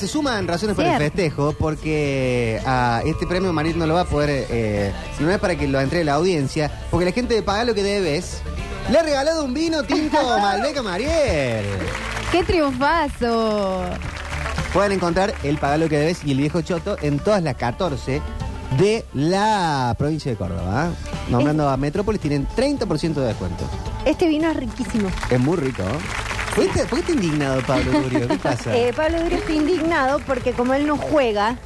Se suman razones para el Cierto. festejo porque a este premio Marit no lo va a poder, eh, no es para que lo entregue la audiencia, porque la gente de Pagar lo que debes le ha regalado un vino tinto Malbec a Mariel. ¡Qué triunfazo! Pueden encontrar el Pagar lo que debes y el viejo choto en todas las 14 de la provincia de Córdoba. ¿eh? Nombrando a Metrópolis tienen 30% de descuento. Este vino es riquísimo. Es muy rico. ¿eh? ¿Por qué, está- por qué está indignado Pablo Durio? ¿Qué pasa? Eh, Pablo Durio está indignado porque como él no juega,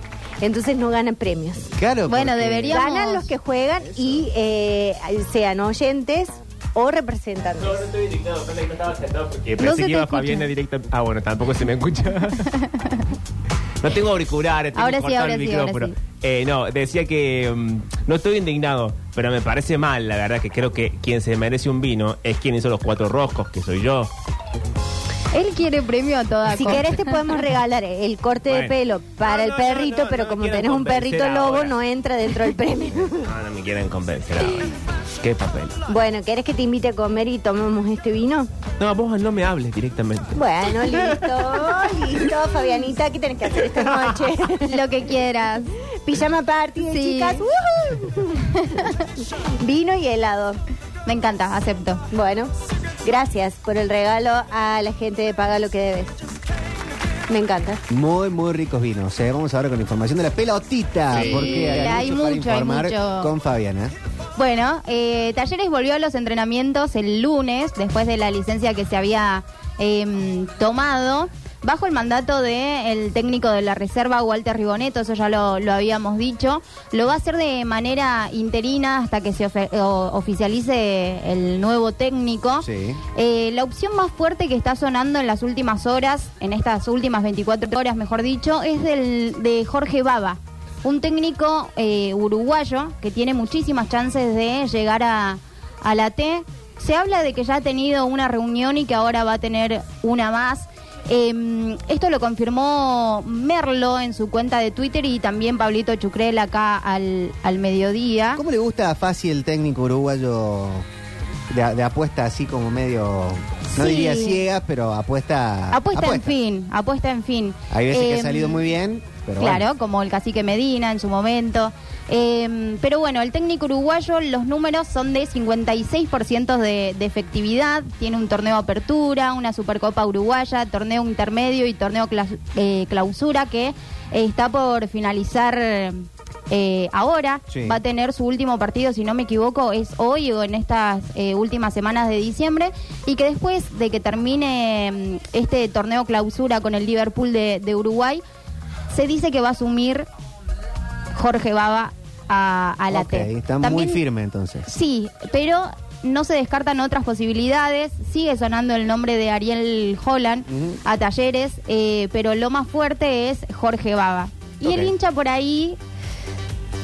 entonces no gana premios. claro, bueno, porque- debería- Digamos- Ganan los que juegan y eh, sean oyentes o representantes. No, no estoy indignado, pensé que no estaba sentado porque No pensé se que te iba escucha. Fabiana directa. Ah, bueno, tampoco se me escucha. no tengo auriculares, tengo Ahora sí, cortado ahora el sí, ahora micrófono. sí. Eh, no, decía que mm, no estoy indignado, pero me parece mal, la verdad, que creo que quien se merece un vino es quien hizo los cuatro roscos, que soy yo. Él quiere premio a toda Si costa. querés te podemos regalar el corte de pelo para No, el perrito, no, no, pero no como tenés un perrito lobo ahora. no entra dentro del premio. No, no me quieren convencer ahora. Qué papel. bueno, ¿querés que te invite a comer y tomemos este vino? No, vos no me hables directamente. Bueno, listo, listo, Fabianita, ¿qué tenés que hacer esta noche? Lo que quieras. Pijama party de Sí. chicas. ¡Woohoo! Vino y helado. Me encanta, acepto. Bueno, gracias por el regalo a la gente de Paga lo que debes. Me encanta. Muy, muy ricos vinos. ¿eh? Vamos ahora con la información de la pelotita. Sí, porque hay, hay mucho, para hay informar mucho. con Fabiana. Bueno, eh, Talleres volvió a los entrenamientos el lunes, después de la licencia que se había em, tomado, bajo el mandato del técnico de la reserva, Walter Riboneto, eso ya lo, lo habíamos dicho. Lo va a hacer de manera interina hasta que se oficialice el nuevo técnico. Sí. Eh, la opción más fuerte que está sonando en las últimas horas, en estas últimas 24 horas, mejor dicho, es del de Jorge Baba, un técnico eh, uruguayo que tiene muchísimas chances de llegar a, a la T. Se habla de que ya ha tenido una reunión y que ahora va a tener una más. Eh, esto lo confirmó Merlo en su cuenta de Twitter y también Pablito Chucrel acá al, al mediodía. ¿Cómo le gusta a Fasi el técnico uruguayo de, de apuesta así como medio, no Sí. diría ciegas, pero apuesta... Apuesta, en fin, apuesta en fin. Hay veces que ha Em, salido muy bien, pero claro, bueno. como el cacique Medina en su momento. Eh, pero bueno, el técnico uruguayo, los números son de 56% de, de efectividad. Tiene un torneo apertura, una Supercopa Uruguaya, torneo intermedio y torneo clas- eh, clausura que eh, está por finalizar eh, ahora. Sí. Va a tener su último partido, si no me equivoco, es hoy o en estas eh, últimas semanas de diciembre. Y que después de que termine mm, este torneo clausura con el Liverpool de, de Uruguay, se dice que va a asumir Jorge Baba a, a la T. está También- muy firme entonces. Sí, pero no se descartan otras posibilidades. Sigue sonando el nombre de Ariel Holland a Talleres, eh, pero lo más fuerte es Jorge Baba. Y el hincha por ahí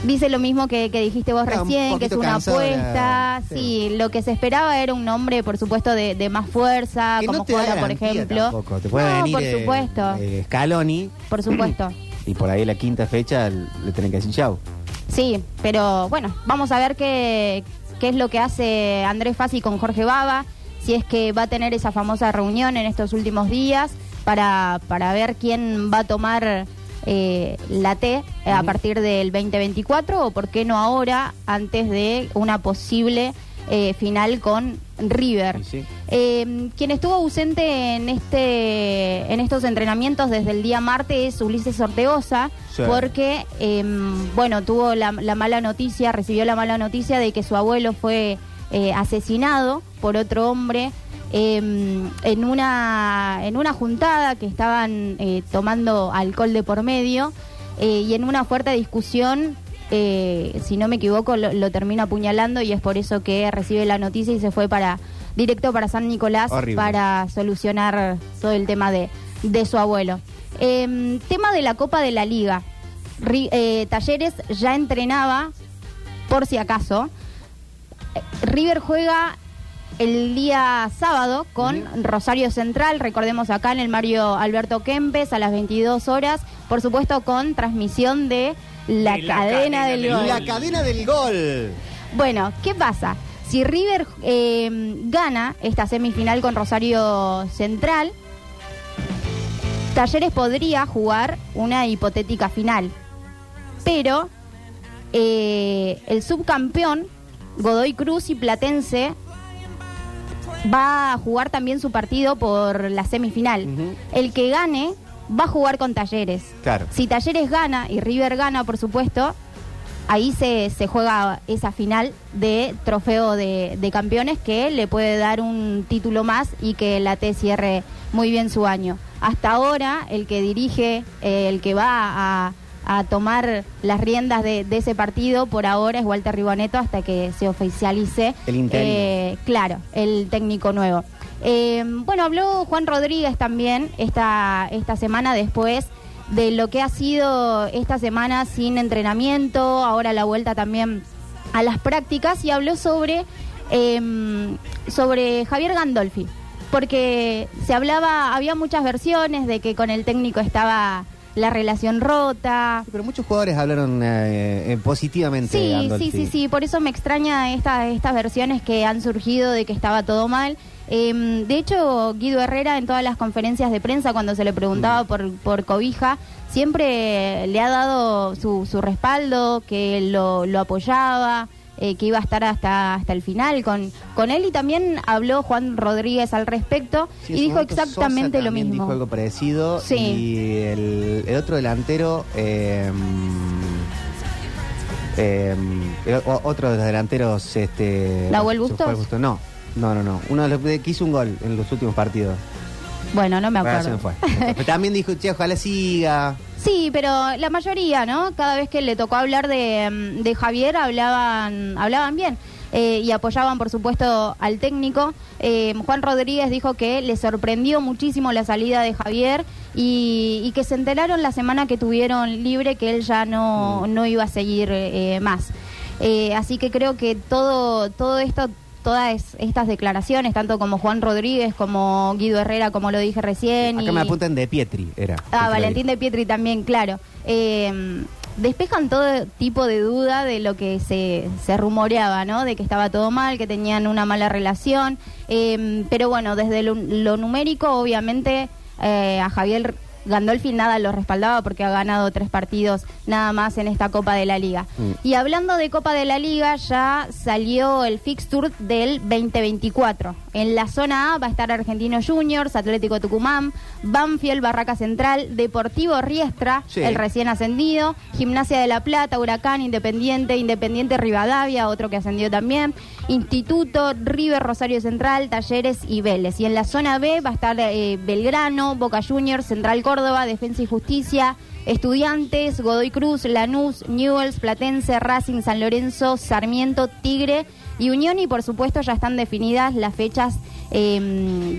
dice lo mismo que, que dijiste vos Está recién, que es una apuesta. Sí. sí. lo que se esperaba era un nombre, por supuesto, de, de más fuerza, Que como no te da Jola, por ejemplo. tampoco. Te puede no, venir por eh, supuesto, eh, Scaloni por supuesto. y por ahí la quinta fecha le tienen que decir chau. Sí, pero bueno, vamos a ver qué, qué es lo que hace Andrés Fassi con Jorge Baba, si es que va a tener esa famosa reunión en estos últimos días para, para ver quién va a tomar eh, la T eh, a partir del 2024 o por qué no ahora, antes de una posible eh, final con River. Sí. Eh, quien estuvo ausente en este en estos entrenamientos desde el día martes es Ulises Ortegoza, Sí. porque eh, bueno tuvo la, la mala noticia, recibió la mala noticia de que su abuelo fue eh, asesinado por otro hombre eh, en una en una juntada que estaban eh, tomando alcohol de por medio y en una fuerte discusión eh, si no me equivoco, lo, lo termina apuñalando y es por eso que recibe la noticia y se fue para directo para San Nicolás Horrible. para solucionar todo el tema de, de su abuelo. Em, tema de la Copa de la Liga. Ri- eh, Talleres ya entrenaba, por si acaso. River juega el día sábado con Rosario Central, recordemos acá en el Mario Alberto Kempes a las 22 horas, por supuesto con transmisión de la, De la cadena, cadena del del gol. La cadena del gol. Bueno, ¿qué pasa? Si River eh, gana esta semifinal con Rosario Central, Talleres podría jugar una hipotética final, pero eh, el subcampeón, Godoy Cruz y Platense, va a jugar también su partido por la semifinal. El que gane va a jugar con Talleres. Claro. Si Talleres gana y River gana, por supuesto, ahí se, se juega esa final de trofeo de, de campeones que le puede dar un título más y que la T cierre muy bien su año. Hasta ahora, el que dirige, eh, el que va a, a tomar las riendas de, de ese partido, por ahora es Walter Riboneto hasta que se oficialice. El eh, claro, el técnico nuevo. Eh, bueno, habló Juan Rodríguez también esta, esta semana después de lo que ha sido esta semana sin entrenamiento, ahora la vuelta también a las prácticas y habló sobre, eh, sobre Javier Gandolfi, porque se hablaba, había muchas versiones de que con el técnico estaba la relación rota. Pero muchos jugadores hablaron eh, eh, positivamente Sí, sí, sí, sí, por eso me extraña esta, estas versiones que han surgido de que estaba todo mal. Eh, de hecho, Guido Herrera en todas las conferencias de prensa, cuando se le preguntaba por, por Cobija, siempre le ha dado su, su respaldo, que lo, lo apoyaba, eh, que iba a estar hasta, hasta el final con, con él. Y también habló Juan Rodríguez al respecto Sí, y dijo exactamente Sosa lo mismo. Dijo algo parecido. Sí. Y el, el otro delantero. eh, eh, el otro de los delanteros. Este, ¿Nahuel Bustos? justo- No, no, no. no. Uno de los que hizo un gol en los últimos partidos. Bueno, no me Bueno, acuerdo. se me fue. Pero también dijo, che, ojalá siga. Sí, pero la mayoría, ¿no? Cada vez que le tocó hablar de, mm, de Javier, hablaban, hablaban bien. eh, y apoyaban, por supuesto, al técnico. Eh, Juan Rodríguez dijo que le sorprendió muchísimo la salida de Javier y, y que se enteraron la semana que tuvieron libre que él ya no, no iba a seguir eh, más. Eh, así que creo que todo, todo esto, todas estas declaraciones, tanto como Juan Rodríguez, como Guido Herrera, como lo dije recién. Acá y- me apuntan de Pietri, era. Ah, Valentín de Pietri también, claro. Eh, despejan todo tipo de duda de lo que se, se rumoreaba, ¿no? De que estaba todo mal, que tenían una mala relación. Eh, pero bueno, desde lo, lo numérico, obviamente, eh, a Javier Gandolfi nada lo respaldaba porque ha ganado tres partidos nada más en esta Copa de la Liga. Mm. Y hablando de Copa de la Liga, ya salió el fixture del 2024. En la zona A va a estar Argentino Juniors, Atlético Tucumán, Banfield, Barraca Central, Deportivo Riestra, Sí. el recién ascendido, Gimnasia de la Plata, Huracán, Independiente, Independiente Rivadavia, otro que ascendió también, Instituto, River, Rosario Central, Talleres y Vélez. Y en la zona B va a estar eh, Belgrano, Boca Juniors, Central Córdoba, Defensa y Justicia, Estudiantes, Godoy Cruz, Lanús, Newells, Platense, Racing, San Lorenzo, Sarmiento, Tigre y Unión. Y por supuesto ya están definidas las fechas eh,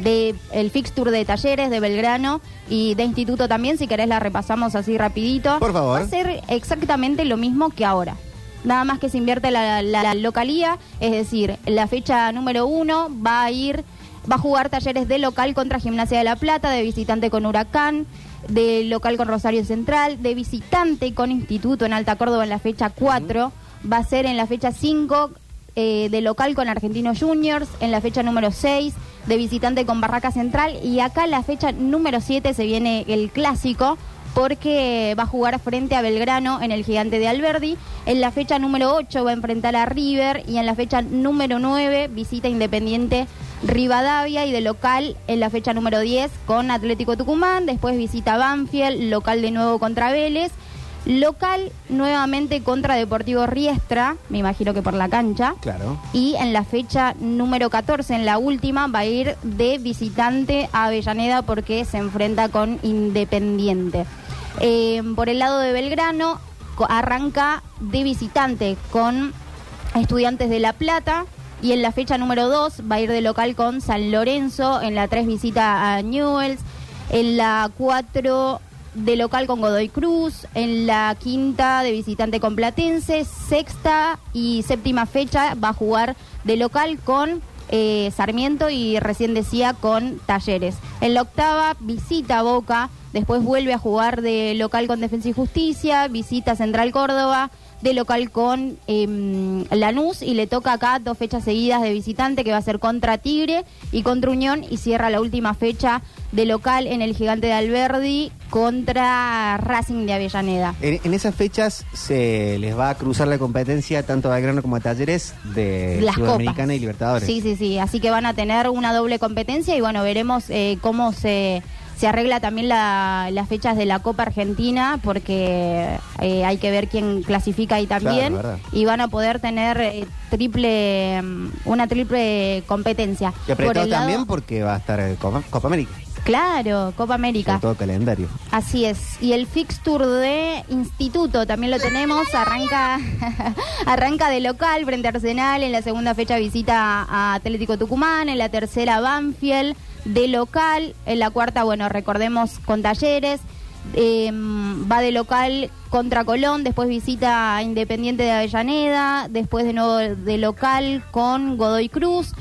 de el fixture de Talleres, de Belgrano y de Instituto también. Si querés la repasamos así rapidito. Por favor. Va a ser exactamente lo mismo que ahora. Nada más que se invierte la, la- la localía, es decir, la fecha número uno va a ir, va a jugar talleres de local contra Gimnasia de la Plata, de visitante con Huracán, de local con Rosario Central, de visitante con Instituto en Alta Córdoba en la fecha 4, va a ser en la fecha 5 eh, de local con Argentinos Juniors, en la fecha número 6 de visitante con Barraca Central y acá en la fecha número 7 se viene el clásico porque va a jugar frente a Belgrano en el Gigante de Alberdi. En la fecha número 8 va a enfrentar a River y en la fecha número 9 visita Independiente Rivadavia y de local en la fecha número 10 con Atlético Tucumán, después visita Banfield, local de nuevo contra Vélez, local nuevamente contra Deportivo Riestra, me imagino que por la cancha. Claro. Y en la fecha número 14, en la última, va a ir de visitante a Avellaneda porque se enfrenta con Independiente. Eh, por el lado de Belgrano, arranca de visitante con Estudiantes de La Plata. Y en la fecha número 2 va a ir de local con San Lorenzo. En la 3 visita a Newells. En la 4 de local con Godoy Cruz. En la quinta de visitante con Platense. Sexta y séptima fecha va a jugar de local con eh, Sarmiento y recién decía con Talleres. En la octava visita Boca después vuelve a jugar de local con Defensa y Justicia, visita Central Córdoba, de local con em, Lanús y le toca acá dos fechas seguidas de visitante que va a ser contra Tigre y contra Unión y cierra la última fecha de local en el Gigante de Alberdi contra Racing de Avellaneda. En, en esas fechas se les va a cruzar la competencia tanto a Belgrano como a Talleres de Las Sudamericana copas. y Libertadores. Sí, sí, sí. Así que van a tener una doble competencia y bueno, veremos eh, cómo se, se arregla también la- las fechas de la Copa Argentina porque eh, hay que ver quién clasifica ahí también Claro, y van a poder tener eh, triple mm, una triple competencia. Y el lado- también porque va a estar eh, Copa, Copa América, Claro, Copa América. todo calendario. Así es. Y el fixture de Instituto también lo tenemos. Arranca, arranca de local frente a Arsenal. En la segunda fecha visita a Atlético Tucumán. En la tercera Banfield de local. En la cuarta, bueno, recordemos con Talleres. Eh, va de local contra Colón, después visita a Independiente de Avellaneda, después de nuevo de local con Godoy Cruz,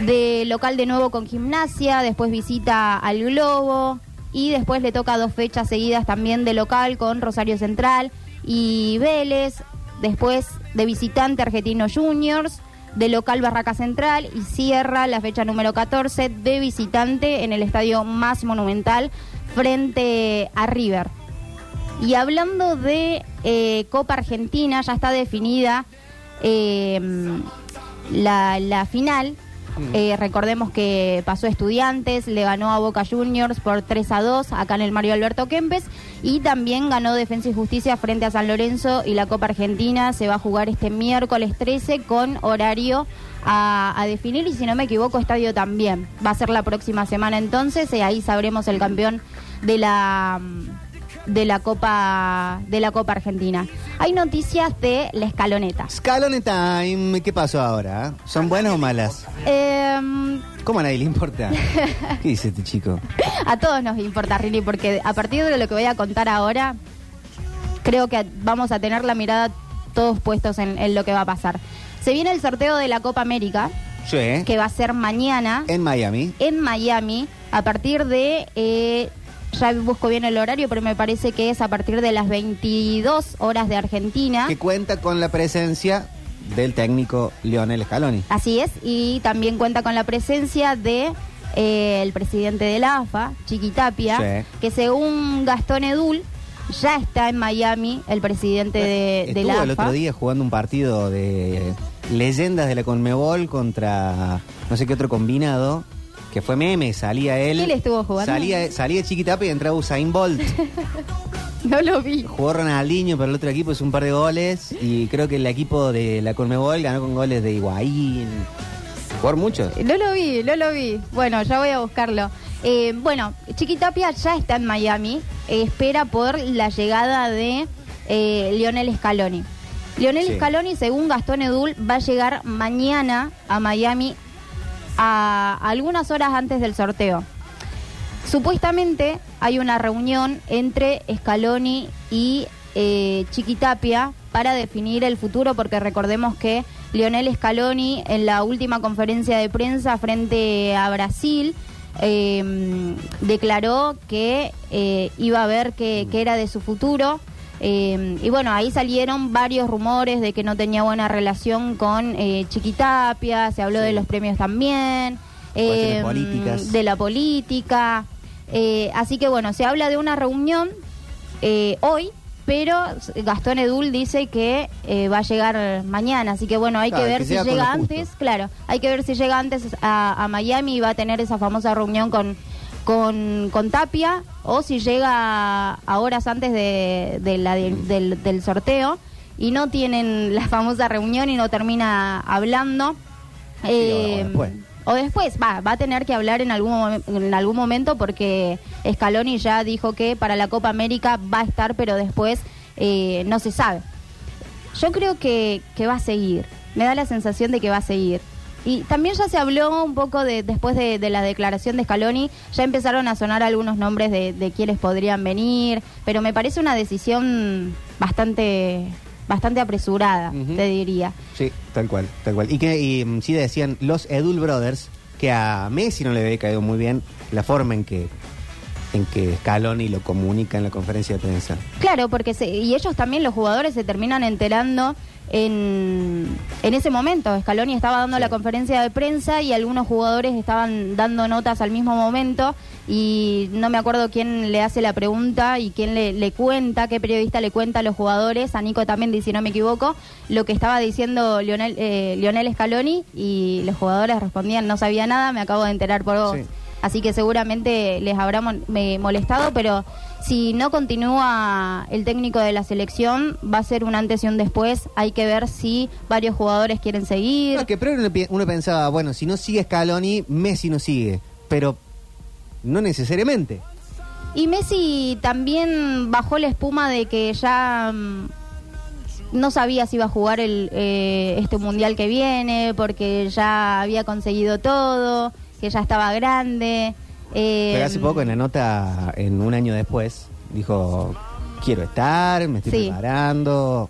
de local de nuevo con Gimnasia, después visita al Globo y después le toca dos fechas seguidas también de local con Rosario Central y Vélez, después de visitante Argentino Juniors, de local Barraca Central y cierra la fecha número 14 de visitante en el estadio más monumental frente a River. Y hablando de eh, Copa Argentina, ya está definida eh, la, la final. Eh, recordemos que pasó Estudiantes, le ganó a Boca Juniors por 3 a 2 acá en el Mario Alberto Kempes y también ganó Defensa y Justicia frente a San Lorenzo y la Copa Argentina se va a jugar este miércoles 13 con horario a, a definir y si no me equivoco estadio también. Va a ser la próxima semana entonces y ahí sabremos el campeón de la de la Copa de la Copa Argentina. Hay noticias de la escaloneta. Scalone Time, ¿qué pasó ahora? ¿Son buenas o malas? Em, ¿Cómo a nadie le importa? ¿Qué dice este chico? a todos nos importa, Rini, porque a partir de lo que voy a contar ahora, creo que vamos a tener la mirada todos puestos en, en lo que va a pasar. Se viene el sorteo de la Copa América, que va a ser mañana En Miami. en Miami, a partir de... eh, ya busco bien el horario, pero me parece que es a partir de las 22 horas de Argentina. Que cuenta con la presencia del técnico Lionel Scaloni. Así es, y también cuenta con la presencia de eh, el presidente de la AFA, Chiquitapia, Sí. que según Gastón Edul ya está en Miami, el presidente de, de Estuvo la el AFA. otro día jugando un partido de leyendas de la Conmebol contra no sé qué otro combinado. Que fue meme, salía él. ¿Quién estuvo jugando? Salía, salía Chiquitapia y entraba Usain Bolt. No lo vi. Jugó Ronaldinho, pero el otro equipo hizo un par de goles. Y creo que el equipo de la Conmebol ganó con goles de Higuaín. Jugar mucho. No lo vi, no lo vi. Bueno, ya voy a buscarlo. Eh, bueno, Chiquitapia ya está en Miami. eh, espera por la llegada de eh, Lionel Scaloni. Lionel Sí. Scaloni, según Gastón Edul, va a llegar mañana a Miami a algunas horas antes del sorteo. Supuestamente hay una reunión entre Scaloni y eh, Chiquitapia para definir el futuro, porque recordemos que Lionel Scaloni en la última conferencia de prensa frente a Brasil eh, declaró que eh, iba a ver qué qué era de su futuro. Eh, y bueno, ahí salieron varios rumores de que no tenía buena relación con eh, Chiquitapia, se habló Sí. de los premios también, eh, políticas. de la política. Eh, así que bueno, se habla de una reunión eh, hoy, pero Gastón Edul dice que eh, va a llegar mañana, así que bueno, hay Claro, que ver que si llega justo. antes, claro, hay que ver si llega antes a, a Miami y va a tener esa famosa reunión con, con, con Tapia, o si llega a horas antes de, de la, Mm. del, del sorteo y no tienen la famosa reunión y no termina hablando. Sí, o- o después. o después, va, va a tener que hablar en algún, en algún momento porque Scaloni ya dijo que para la Copa América va a estar, pero después eh, no se sabe. Yo creo que, que va a seguir, me da la sensación de que va a seguir. Y también ya se habló un poco de después de, de la declaración de Scaloni, ya empezaron a sonar algunos nombres de, de quienes podrían venir, pero me parece una decisión bastante bastante apresurada, te diría. Sí, tal cual, tal cual. Y que y, mm, sí decían los Edul Brothers que a Messi no le había caído muy bien la forma en que en que Scaloni lo comunica en la conferencia de prensa. Claro, porque se- y ellos también, los jugadores, se terminan enterando en, en ese momento. Scaloni estaba dando la conferencia de prensa y algunos jugadores estaban dando notas al mismo momento y no me acuerdo quién le hace la pregunta y quién le, le cuenta, qué periodista le cuenta a los jugadores, a Nico también, si no me equivoco, lo que estaba diciendo Lionel, eh, Lionel Scaloni y los jugadores respondían, no sabía nada, me acabo de enterar por vos. Sí. Así que seguramente les habrá mon- me- molestado, pero si no continúa el técnico de la selección, va a ser un antes y un después. Hay que ver si varios jugadores quieren seguir. No, que uno, pi- uno pensaba, bueno, si no sigue Scaloni, Messi no sigue. Pero no necesariamente. Y Messi también bajó la espuma de que ya mm, no sabía si iba a jugar el, eh, este mundial que viene, porque ya había conseguido todo, que ya estaba grande. eh, Pero hace poco en la nota, en un año después, dijo, quiero estar, me estoy Sí. preparando.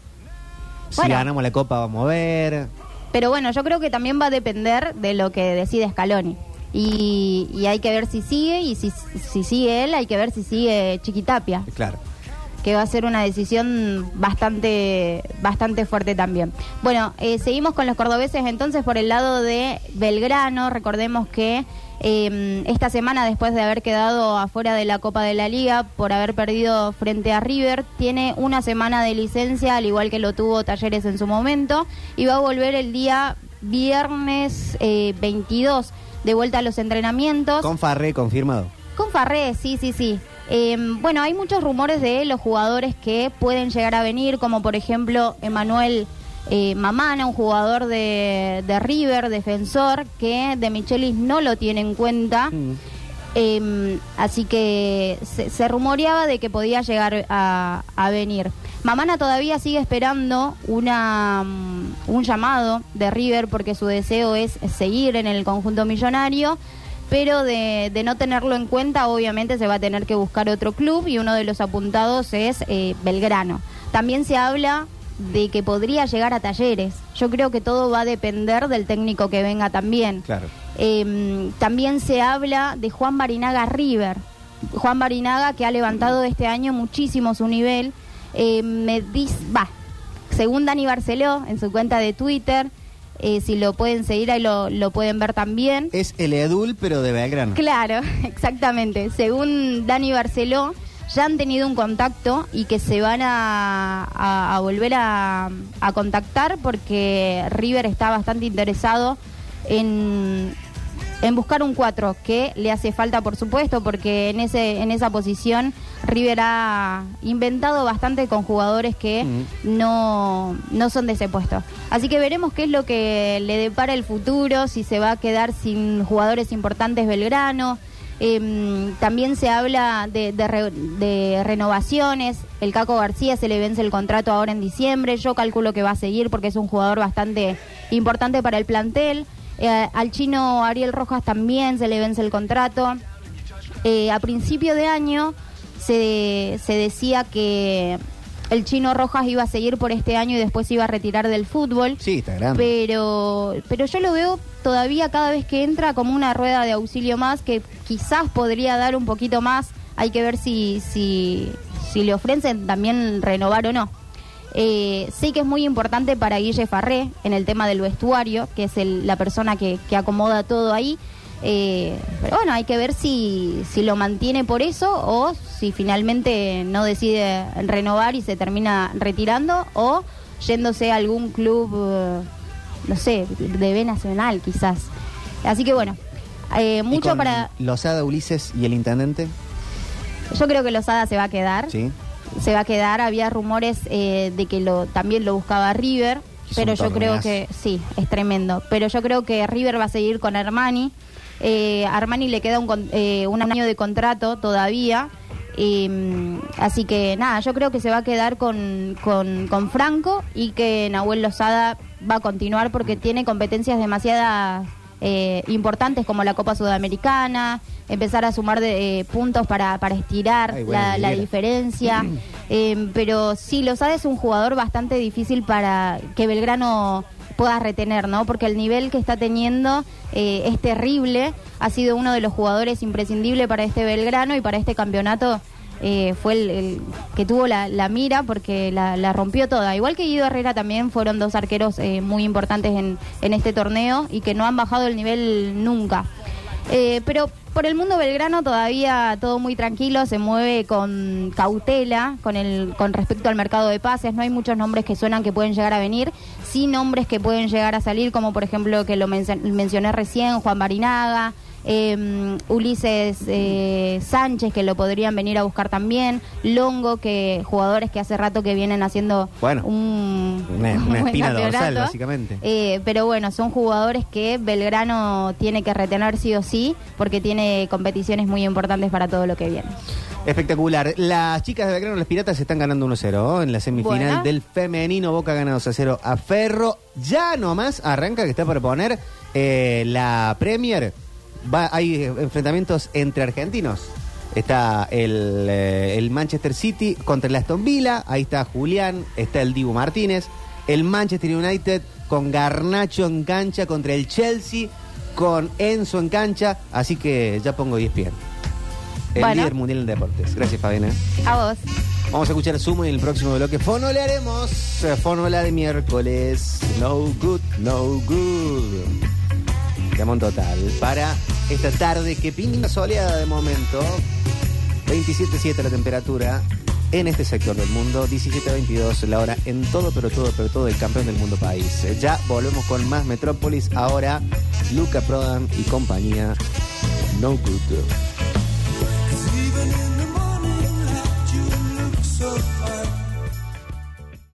Si Bueno. ganamos la copa vamos a ver. Pero bueno, yo creo que también va a depender de lo que decide Scaloni. Y, y hay que ver si sigue, y si, si sigue él, hay que ver si sigue Chiquitapia, Claro. Que va a ser una decisión bastante, bastante fuerte también. Bueno, eh, seguimos con los cordobeses entonces por el lado de Belgrano. Recordemos que eh, esta semana, después de haber quedado afuera de la Copa de la Liga por haber perdido frente a River, tiene una semana de licencia, al igual que lo tuvo Talleres en su momento, y va a volver el día viernes eh, 22 de vuelta a los entrenamientos. Con Farré confirmado. Con Farré, sí, sí, sí. Eh, bueno, hay muchos rumores de los jugadores que pueden llegar a venir, como por ejemplo Emanuel eh, Mamana, un jugador de, de River, defensor, que de Michelis no lo tiene en cuenta. Mm. Eh, así que se, se rumoreaba de que podía llegar a, a venir. Mamana todavía sigue esperando una, mm, un llamado de River porque su deseo es seguir en el conjunto millonario, pero de, de no tenerlo en cuenta obviamente se va a tener que buscar otro club y uno de los apuntados es eh, Belgrano. También se habla de que podría llegar a talleres. Yo creo que todo va a depender del técnico que venga también. Claro. Eh, también se habla de Juan Barinaga River. Juan Barinaga que ha levantado este año muchísimo su nivel. Eh, me dice, va, según Dani Barceló en su cuenta de Twitter, eh, si lo pueden seguir ahí lo, lo pueden ver también. Es el Edul, pero de Belgrano. Claro, exactamente. Según Dani Barceló, ya han tenido un contacto y que se van a, a- a volver a, a contactar porque River está bastante interesado en, en buscar un 4 que le hace falta, por supuesto, porque en, ese, en esa posición River ha inventado bastante con jugadores que Mm. no, no son de ese puesto. Así que veremos qué es lo que le depara el futuro, si se va a quedar sin jugadores importantes Belgrano. Em, también se habla de, de re- de renovaciones. El Caco García se le vence el contrato ahora en diciembre. Yo calculo que va a seguir porque es un jugador bastante importante para el plantel. Eh, al chino Ariel Rojas también se le vence el contrato. Eh, a principio de año se, se decía que el chino Rojas iba a seguir por este año y después se iba a retirar del fútbol. Sí, está grande. Pero, pero yo lo veo todavía cada vez que entra como una rueda de auxilio más que quizás podría dar un poquito más. Hay que ver si, si, si le ofrecen también renovar o no. Eh, sé que es muy importante para Guille Farré en el tema del vestuario, que es el- la persona que, que acomoda todo ahí. Eh, pero bueno, hay que ver si, si lo mantiene por eso o si finalmente no decide renovar y se termina retirando o yéndose a algún club, eh, no sé, de B Nacional quizás. Así que bueno, eh, ¿Y mucho con para... Lozada, Ulises y el intendente. Yo creo que Lozada se va a quedar. Sí. se va a quedar. Había rumores eh, de que lo también lo buscaba River, pero yo creo que sí, es tremendo. Pero yo creo que River va a seguir con Armani. Eh, Armani le queda un, eh, un año de contrato todavía. Eh, así que nada, yo creo que se va a quedar con, con, con Franco y que Nahuel Lozada va a continuar porque tiene competencias demasiadas eh, importantes como la Copa Sudamericana, empezar a sumar de, eh, puntos para, para estirar Ay, la, diferencia. Eh, pero sí, Lozada es un jugador bastante difícil para que Belgrano pueda retener, ¿no? Porque el nivel que está teniendo eh, es terrible. Ha sido uno de los jugadores imprescindibles para este Belgrano y para este campeonato. eh, fue el, que tuvo la, la mira porque la, la rompió toda. Igual que Guido Herrera también fueron dos arqueros eh, muy importantes en, en este torneo y que no han bajado el nivel nunca. Eh, pero por el mundo belgrano todavía todo muy tranquilo, se mueve con cautela con, el, con respecto al mercado de pases. No hay muchos nombres que suenan que pueden llegar a venir, sí nombres que pueden llegar a salir, como por ejemplo que lo menc- mencioné recién, Juan Barinaga. Eh, Ulises eh, Sánchez que lo podrían venir a buscar también Longo que jugadores que hace rato que vienen haciendo Bueno, un, una- espina dorsal, básicamente. Eh, pero bueno, son jugadores que Belgrano tiene que retener sí o sí, porque tiene competiciones muy importantes para todo lo que viene. Espectacular. Las chicas de Belgrano, las piratas, están ganando 1-0 ¿oh? en la semifinal Bueno. del femenino. Boca gana 2-0 a Ferro. Ya nomás arranca que está por poner eh, la Premier. Va, hay eh, enfrentamientos entre argentinos. Está el, eh, el Manchester City contra el Aston Villa. Ahí está Julián. Está el Dibu Martínez. El Manchester United con Garnacho en cancha contra el Chelsea. Con Enzo en cancha. Así que ya pongo 10 pies. El Bueno. líder mundial en deportes. Gracias, Fabiana. A vos. Vamos a escuchar Sumo y en el próximo bloque fonolearemos. eh, Fonola de miércoles. No good, no good. Llamón total. Para esta tarde que pinta soleada de momento. 27.7 la temperatura en este sector del mundo. 17.22 la hora en todo, pero todo, pero todo el campeón del mundo país. Ya volvemos con más Metrópolis. Ahora Luca Prodan y compañía. No good.